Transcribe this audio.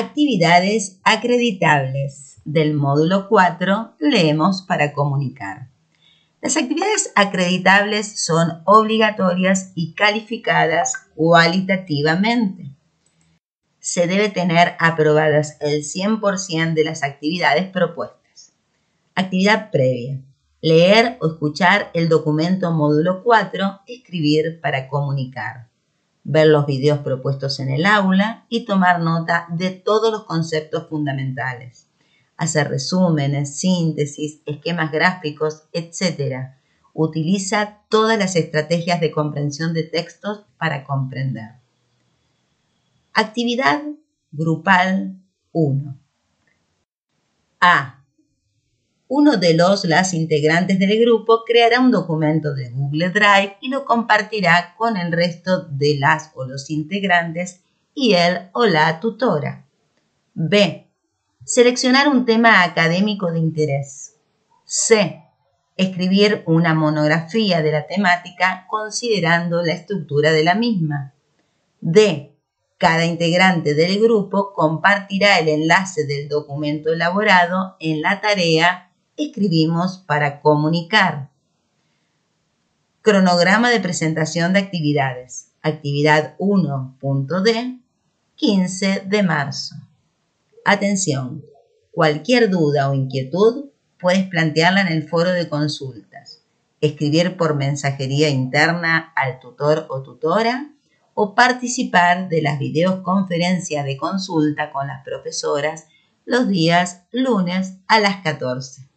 Actividades acreditables. Del módulo 4 leemos para comunicar. Las actividades acreditables son obligatorias y calificadas cualitativamente. Se debe tener aprobadas el 100% de las actividades propuestas. Actividad previa. Leer o escuchar el documento módulo 4, escribir para comunicar ver los videos propuestos en el aula y tomar nota de todos los conceptos fundamentales, hacer resúmenes, síntesis, esquemas gráficos, etc. Utiliza todas las estrategias de comprensión de textos para comprender. Actividad grupal 1. A. Uno de los las integrantes del grupo creará un documento de Google Drive y lo compartirá con el resto de las o los integrantes y él o la tutora. B. Seleccionar un tema académico de interés. C. Escribir una monografía de la temática considerando la estructura de la misma. D. Cada integrante del grupo compartirá el enlace del documento elaborado en la tarea escribimos para comunicar. Cronograma de presentación de actividades. Actividad 1.d, 15 de marzo. Atención, cualquier duda o inquietud puedes plantearla en el foro de consultas, escribir por mensajería interna al tutor o tutora o participar de las videoconferencias de consulta con las profesoras los días lunes a las 14.